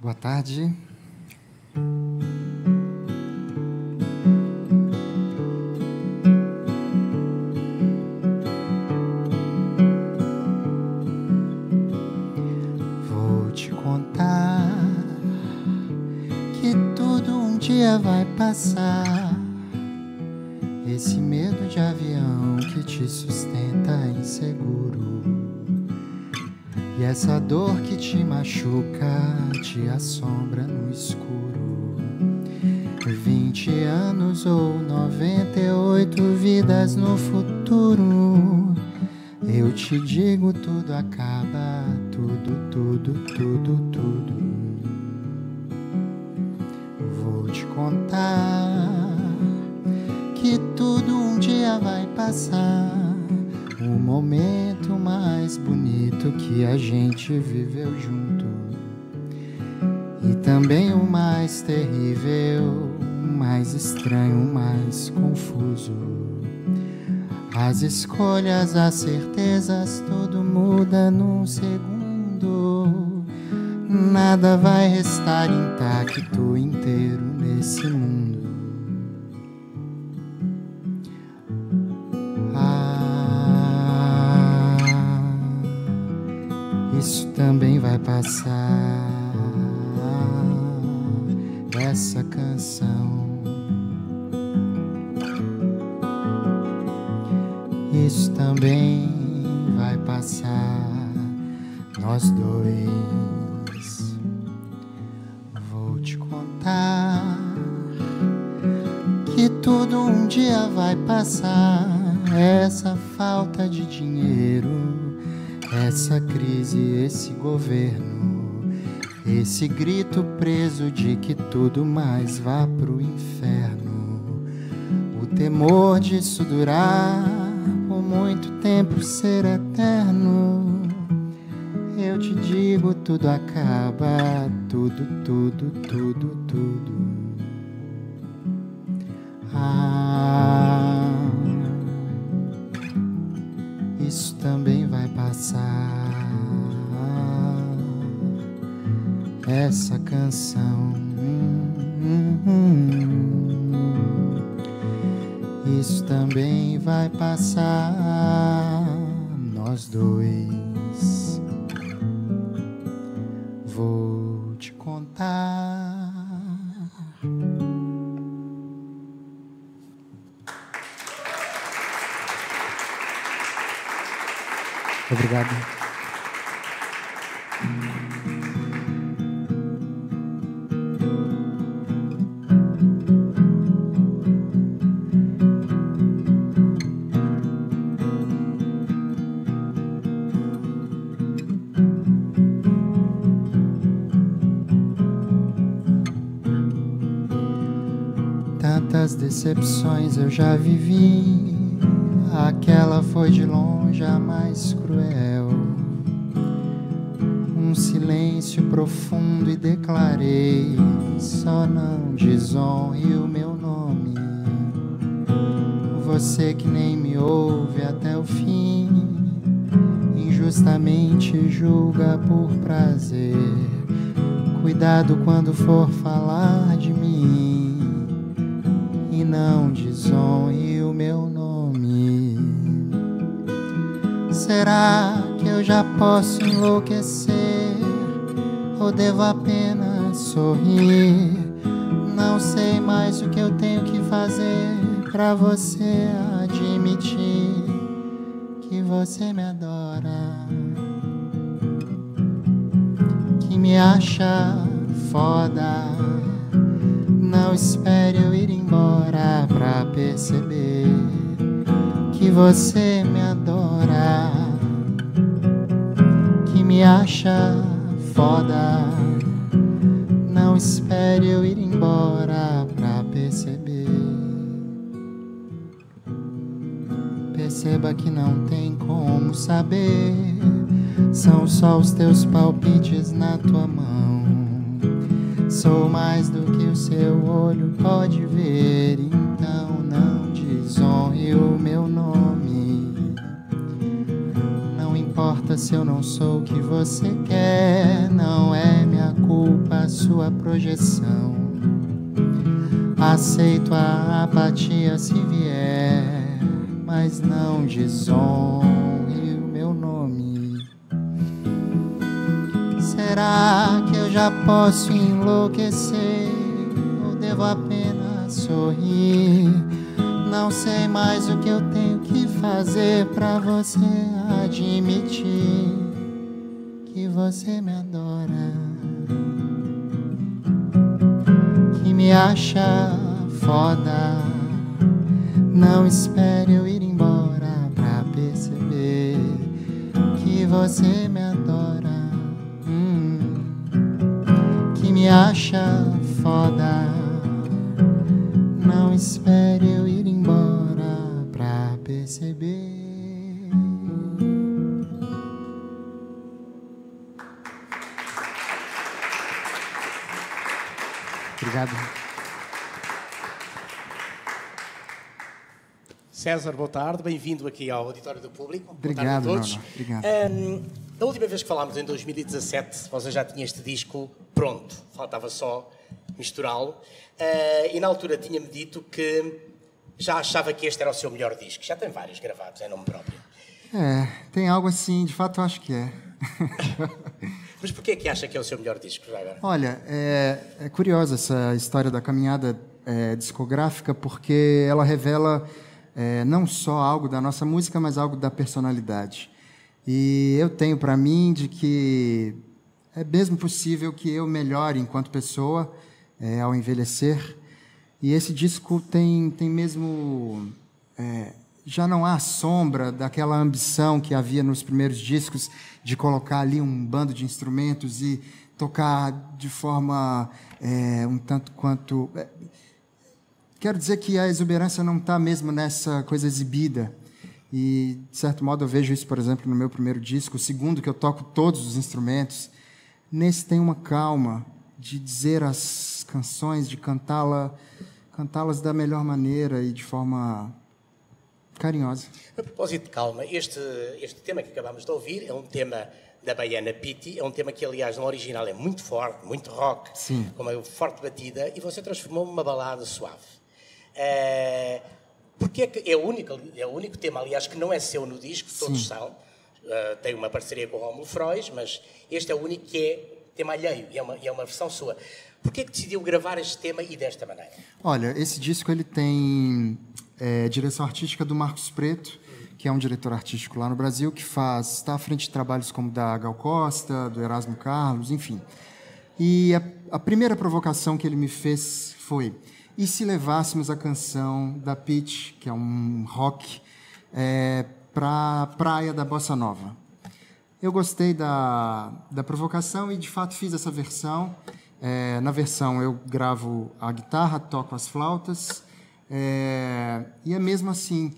Boa tarde. Vou te contar que tudo um dia vai passar. Esse medo de avião que te sustenta inseguro. E essa dor que te machuca, te assombra no escuro. Vinte anos ou noventa e oito vidas no futuro. Eu te digo, tudo acaba, tudo, tudo, tudo, tudo. Vou te contar que tudo um dia vai passar. O momento mais bonito que a gente viveu junto. E também o mais terrível, o mais estranho, o mais confuso. As escolhas, as certezas, tudo muda num segundo. Nada vai restar intacto inteiro nesse mundo. Vai passar. Essa canção. Isso também vai passar. Nós dois. Vou te contar que tudo um dia vai passar. Essa falta de dinheiro, essa crise, esse governo, esse grito preso de que tudo mais vá pro inferno. O temor disso durar por muito tempo ser eterno. Eu te digo, tudo acaba, tudo, tudo, tudo, tudo. Ah, Essa canção. Isso também vai passar. Nós dois. Decepções eu já vivi. Aquela foi de longe a mais cruel. Um silêncio profundo e declarei: só não desonre o meu nome. Você que nem me ouve até o fim, injustamente julga por prazer. Cuidado quando for falar de mim e não desonre o meu nome. Será que eu já posso enlouquecer ou devo apenas sorrir? Não sei mais o que eu tenho que fazer pra você admitir que você me adora, que me acha foda. Não espere eu ir embora perceber que você me adora, que me acha foda. Não espere eu ir embora pra perceber. Perceba que não tem como saber, são só os teus palpites na tua mão. Sou mais do que o seu olho pode ver, então o meu nome. Não importa se eu não sou o que você quer, não é minha culpa sua projeção. Aceito a apatia se vier, mas não desonre o meu nome. Será que eu já posso enlouquecer ou devo apenas sorrir? Não sei mais o que eu tenho que fazer para você admitir que você me adora, que me acha foda. Não espere eu ir embora pra perceber que você me adora, hum, que me acha foda. Espere eu ir embora pra perceber. Obrigado. César, boa tarde, bem-vindo aqui ao Auditório do Público. Obrigado, boa tarde a todos. Obrigado. Ahm, a última vez que falámos, em 2017, você já tinha este disco pronto, faltava só misturá-lo. Ah, e na altura tinha-me dito que já achava que este era o seu melhor disco. Já tem vários gravados em nome próprio. É, tem algo assim, de fato eu acho que é. Mas porquê é que acha que é o seu melhor disco agora? Olha, é, é curiosa essa história da caminhada é, discográfica, porque ela revela é, não só algo da nossa música, mas algo da personalidade. E eu tenho para mim de que é mesmo possível que eu melhore enquanto pessoa é, ao envelhecer. E esse disco tem, tem mesmo. é, já não há sombra daquela ambição que havia nos primeiros discos de colocar ali um bando de instrumentos e tocar de forma é, um tanto quanto. é, Quero dizer que a exuberância não está mesmo nessa coisa exibida. E, de certo modo, eu vejo isso, por exemplo, no meu primeiro disco, o segundo, que eu toco todos os instrumentos. Nesse tem uma calma de dizer as canções, de cantá-la, cantá-las da melhor maneira e de forma carinhosa. A propósito de calma, este, este tema que acabamos de ouvir é um tema da Baiana Pitti, é um tema que, aliás, no original é muito forte, muito rock, Sim. com uma forte batida, e você transformou numa balada suave. Eh, porque é que é o, único, é o único tema, aliás, que não é seu no disco, todos Sim. são. Eh, tem uma parceria com o Rómulo Frois, mas este é o único que é tema alheio, e é uma, e é uma versão sua. É que decidiu gravar este tema e desta maneira? Olha, esse disco ele tem é, direção artística do Marcos Preto, que é um diretor artístico lá no Brasil que faz está à frente de trabalhos como da Gal Costa, do Erasmo Carlos, enfim. E a, a primeira provocação que ele me fez foi: e se levássemos a canção da Pitch, que é um rock, é, para a praia da bossa nova? Eu gostei da, da provocação e, de fato, fiz essa versão. É, na versão, eu gravo a guitarra, toco as flautas. é, e é mesmo assim,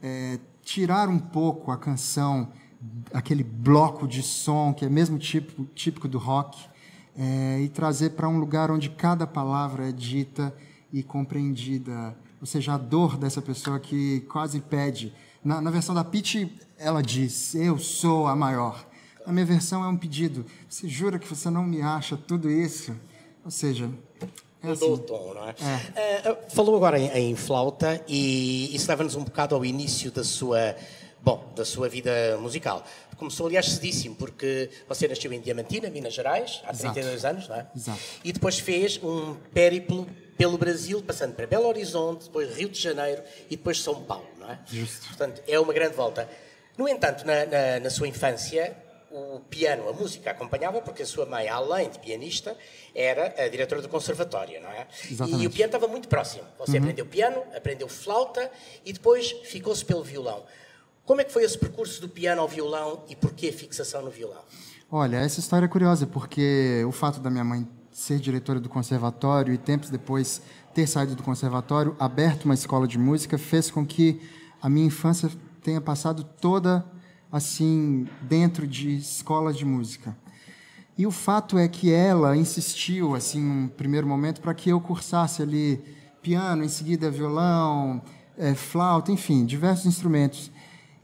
é, tirar um pouco a canção, aquele bloco de som que é mesmo típico, típico do rock, é, e trazer para um lugar onde cada palavra é dita e compreendida. Ou seja, a dor dessa pessoa que quase pede. Na, na versão da Pitty, ela diz: Eu sou a maior. Na minha versão é um pedido. Você jura que você não me acha tudo isso? Ou seja, é Mudou o assim. tom, não é? Eh, falou agora em, em flauta e isso leva-nos um bocado ao início da sua, bom, da sua vida musical. Começou, aliás, cedíssimo, porque você nasceu em Diamantina, Minas Gerais, há Exato. 32 anos, não é? Exato. E depois fez um périplo pelo Brasil, passando para Belo Horizonte, depois Rio de Janeiro e depois São Paulo, não é? Justo. Portanto, é uma grande volta. No entanto, na, na- na sua infância, o piano, a música acompanhava, porque a sua mãe, além de pianista, era a diretora do conservatório, não é? Exatamente. Uhum. E o piano estava muito próximo. Você aprendeu piano, aprendeu flauta e depois ficou-se pelo violão. Como é que foi esse percurso do piano ao violão e porquê a fixação no violão? Olha, essa história é curiosa, porque o fato da minha mãe ser diretora do conservatório e tempos depois ter saído do conservatório, aberto uma escola de música, fez com que a minha infância tenha passado toda assim dentro de escolas de música. E o fato é que ela insistiu, assim, num primeiro momento, para que eu cursasse ali piano, em seguida violão, eh, flauta, enfim, diversos instrumentos.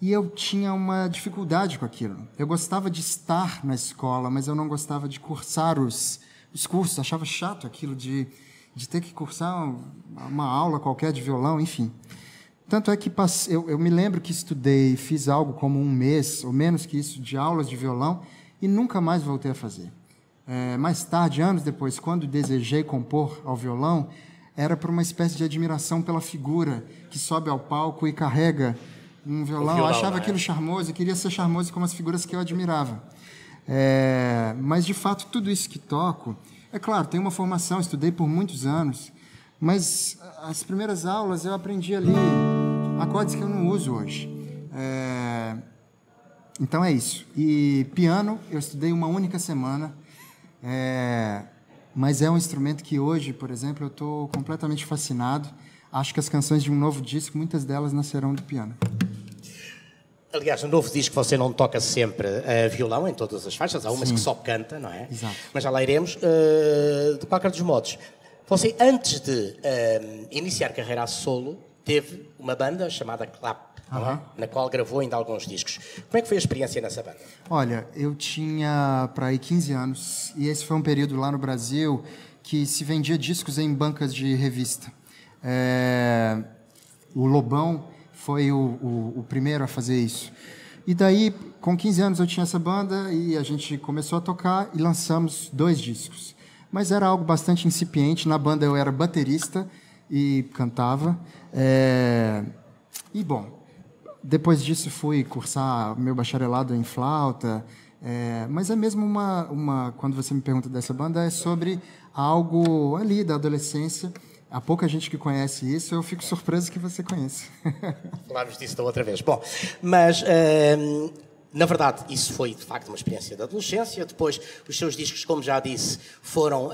E eu tinha uma dificuldade com aquilo. Eu gostava de estar na escola, mas eu não gostava de cursar os, os cursos, achava chato aquilo de, de ter que cursar uma aula qualquer de violão, enfim. Tanto é que passei, eu, eu me lembro que estudei, fiz algo como um mês, ou menos que isso, de aulas de violão, e nunca mais voltei a fazer. É, mais tarde, anos depois, quando desejei compor ao violão, era por uma espécie de admiração pela figura que sobe ao palco e carrega um violão. violão eu achava né? aquilo charmoso, queria ser charmoso como as figuras que eu admirava. É, mas, de fato, tudo isso que toco, é claro, tenho uma formação, estudei por muitos anos, mas as primeiras aulas eu aprendi ali acordes que eu não uso hoje. É, então é isso. E piano eu estudei uma única semana, é, mas é um instrumento que hoje, por exemplo, eu estou completamente fascinado. Acho que as canções de um novo disco, muitas delas nascerão do piano. Aliás, no novo disco você não toca sempre uh, violão em todas as faixas, há umas Sim. que só canta, não é? Exato. Mas já lá iremos. Uh, de qualquer dos modos, você, antes de uh, iniciar carreira a solo, teve uma banda chamada Clap, é? na qual gravou ainda alguns discos. Como é que foi a experiência nessa banda? Olha, eu tinha para aí 15 anos e esse foi um período lá no Brasil que se vendia discos em bancas de revista. É... O Lobão foi o, o, o primeiro a fazer isso. E daí, com 15 anos, eu tinha essa banda e a gente começou a tocar e lançamos dois discos. Mas era algo bastante incipiente. Na banda eu era baterista e cantava. É... E, bom, depois disso fui cursar meu bacharelado em flauta. É... Mas é mesmo uma, uma... Quando você me pergunta dessa banda, é sobre algo ali da adolescência Há pouca gente que conhece isso, eu fico surpreso que você conheça. Falámos disso da outra vez. Bom, mas hum, na verdade isso foi de facto uma experiência da adolescência. Depois, os seus discos, como já disse, foram uh,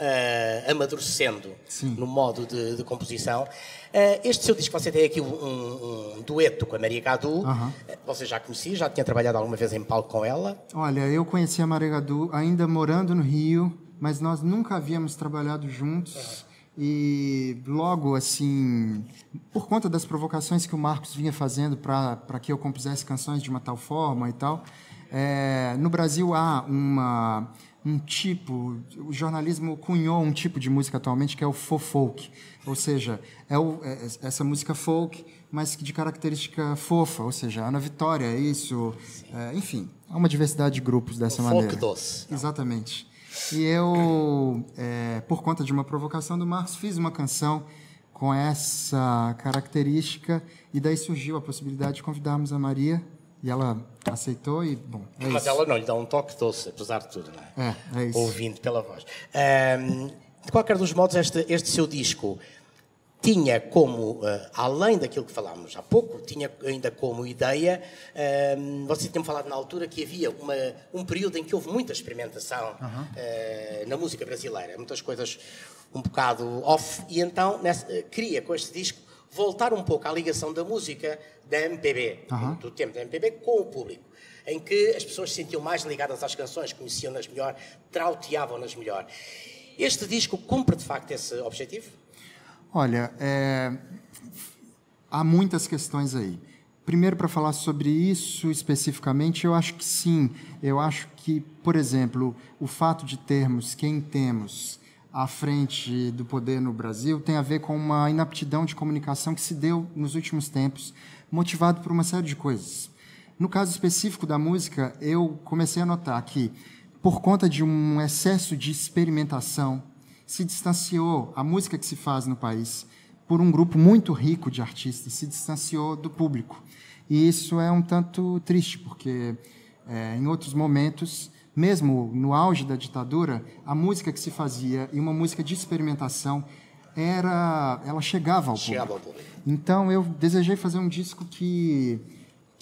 amadurecendo Sim. no modo de, de composição. Uh, este seu disco, você tem aqui um, um, um dueto com a Maria Gadu. Uh Você já conhecia, já tinha trabalhado alguma vez em palco com ela? Olha, eu conheci a Maria Gadu ainda morando no Rio, mas nós nunca havíamos trabalhado juntos. E logo, assim, por conta das provocações que o Marcos vinha fazendo para que eu compusesse canções de uma tal forma e tal, é, no Brasil há uma, um tipo, o jornalismo cunhou um tipo de música atualmente que é o folk, ou seja, é, o, é essa música folk, mas de característica fofa, ou seja, Ana Vitória, isso, é, enfim, há uma diversidade de grupos dessa o maneira. Folk doce. Exatamente. E eu, é, por conta de uma provocação do Marcos, fiz uma canção com essa característica e daí surgiu a possibilidade de convidarmos a Maria e ela aceitou e, bom, é Mas isso. ela não lhe dá um toque doce, apesar de tudo, não é? É, é isso. Ouvindo pela voz. Um, de qualquer dos modos, este, este seu disco tinha como, uh, além daquilo que falámos há pouco, tinha ainda como ideia, uh, você tinha falado na altura que havia uma, um período em que houve muita experimentação uh, na música brasileira, muitas coisas um bocado off, e então nessa, queria com este disco voltar um pouco à ligação da música da MPB, do tempo da MPB, com o público em que as pessoas se sentiam mais ligadas às canções, conheciam-nas melhor, trauteavam-nas melhor. Este disco cumpre de facto esse objetivo? Olha, é, há muitas questões aí. Primeiro, para falar sobre isso especificamente, eu acho que sim. Eu acho que, por exemplo, o fato de termos quem temos à frente do poder no Brasil tem a ver com uma inaptidão de comunicação que se deu nos últimos tempos, motivado por uma série de coisas. No caso específico da música, eu comecei a notar que, por conta de um excesso de experimentação, se distanciou, a música que se faz no país, por um grupo muito rico de artistas, se distanciou do público. E isso é um tanto triste, porque é, em outros momentos, mesmo no auge da ditadura, a música que se fazia, e uma música de experimentação, era, ela chegava ao chegava público. Ao público. Então eu desejei fazer um disco que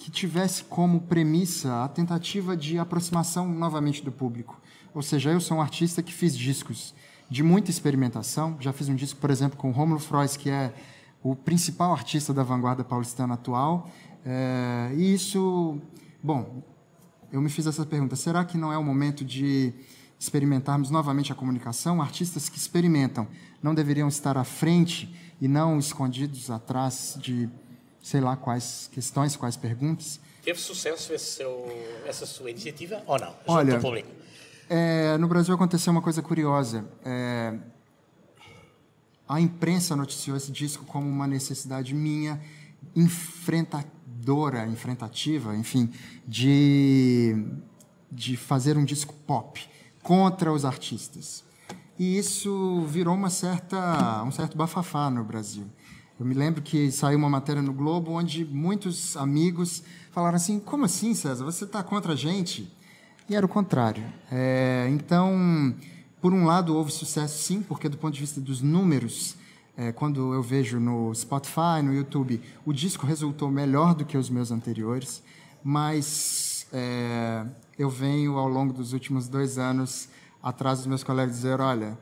que tivesse como premissa a tentativa de aproximação novamente do público. Ou seja, eu sou um artista que fiz discos de muita experimentação. Já fiz um disco, por exemplo, com Romulo Frois, que é o principal artista da vanguarda paulistana atual. É, e isso, bom, eu me fiz essa pergunta: será que não é o momento de experimentarmos novamente a comunicação? Artistas que experimentam não deveriam estar à frente e não escondidos atrás de sei lá quais questões, quais perguntas? Teve sucesso seu, essa sua iniciativa ou não? Olha, É, no Brasil aconteceu uma coisa curiosa. É, a imprensa noticiou esse disco como uma necessidade minha, enfrentadora, enfrentativa, enfim, de, de fazer um disco pop contra os artistas. E isso virou uma certa, um certo bafafá no Brasil. Eu me lembro que saiu uma matéria no Globo onde muitos amigos falaram assim: como assim, César? Você está contra a gente? E era o contrário. É, então, por um lado, houve sucesso sim, porque do ponto de vista dos números, é, quando eu vejo no Spotify, no YouTube, o disco resultou melhor do que os meus anteriores, mas é, eu venho ao longo dos últimos dois anos atrás dos meus colegas dizer, olha,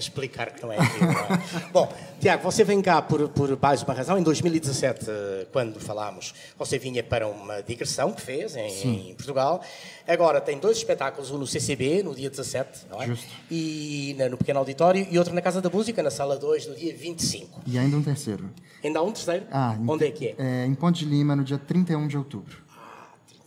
explicar que não é aquilo. Não é? Bom, Tiago, você vem cá por, por mais uma razão. Em 2017, quando falámos, você vinha para uma digressão que fez em, em, Portugal. Agora tem dois espetáculos, um no CCB, no dia 17, não é? Justo. E no Pequeno Auditório, e outro na Casa da Música, na Sala 2, no dia 25. E ainda um terceiro. Ainda há um terceiro? Ah, Onde é que é? é? Em Ponte de Lima, no dia 31 de outubro.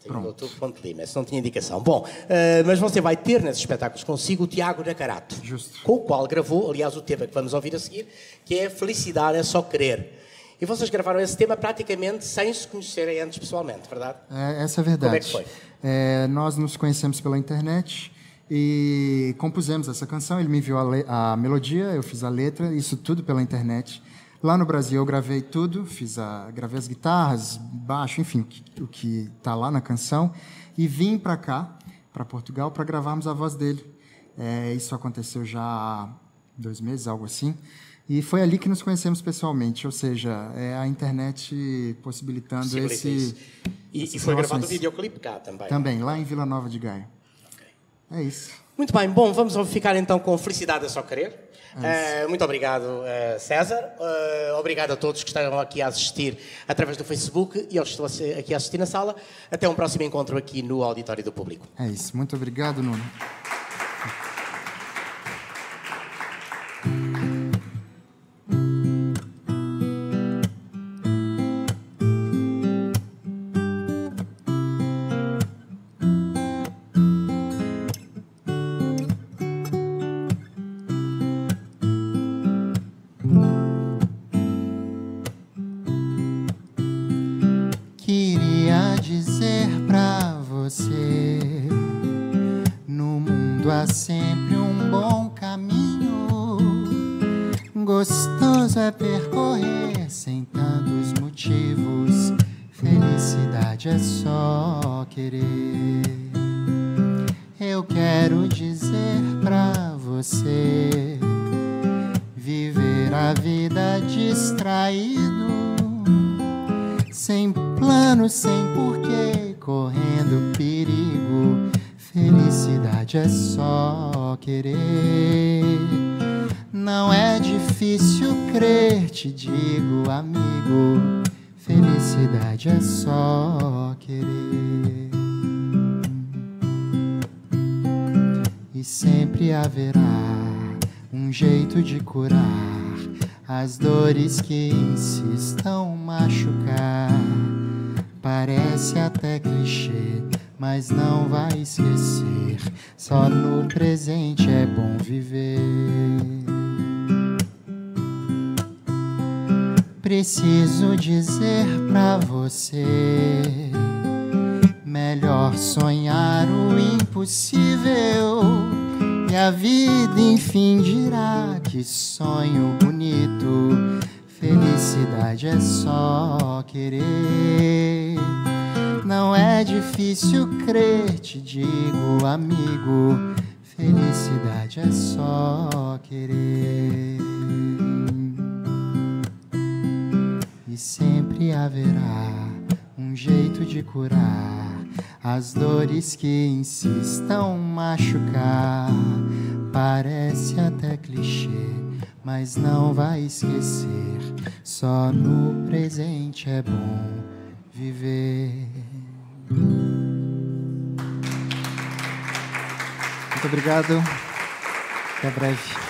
Pronto. Ponto Lima, essa não tinha indicação. Bom, uh, mas você vai ter nesses espetáculos consigo o Tiago Nacarato, Justo. com o qual gravou, aliás, o tema que vamos ouvir a seguir, que é Felicidade é só querer. E vocês gravaram esse tema praticamente sem se conhecerem antes pessoalmente, verdade? É, essa é a verdade. Como é que foi? É, nós nos conhecemos pela internet e compusemos essa canção. Ele me enviou a, a melodia, eu fiz a letra, isso tudo pela internet. Lá no Brasil eu gravei tudo, fiz a, gravei as guitarras, baixo, enfim, o que está lá na canção, e vim para cá, para Portugal, para gravarmos a voz dele. É, isso aconteceu já há dois meses, algo assim. E foi ali que nos conhecemos pessoalmente, ou seja, é a internet possibilitando esse. E, e foi gravado o videoclipe cá também? Também, lá em Vila Nova de Gaia. Okay. É isso. Muito bem, bom, vamos ficar então com Felicidade é Só Querer. Uh, muito obrigado, uh, César. Uh, obrigado a todos que estão aqui a assistir através do Facebook e aos que estão aqui a assistir na sala. Até um próximo encontro aqui no Auditório do Público. É isso. Muito obrigado, Nuno. você viver a vida distraído, sem plano, sem porquê, correndo perigo. Felicidade é só querer. Não é difícil crer, te digo, amigo. Felicidade é só querer. De curar as dores que insistam machucar. Parece até clichê, mas não vai esquecer. Só no presente é bom viver. Preciso dizer pra você: melhor sonhar o impossível e a vida enfim dirá que sonho bonito. Felicidade é só querer. Não é difícil crer, te digo, amigo. Felicidade é só querer. E sempre haverá um jeito de curar as dores que insistam machucar. Parece até clichê, mas não vai esquecer. Só no presente é bom viver. Muito obrigado. Até breve.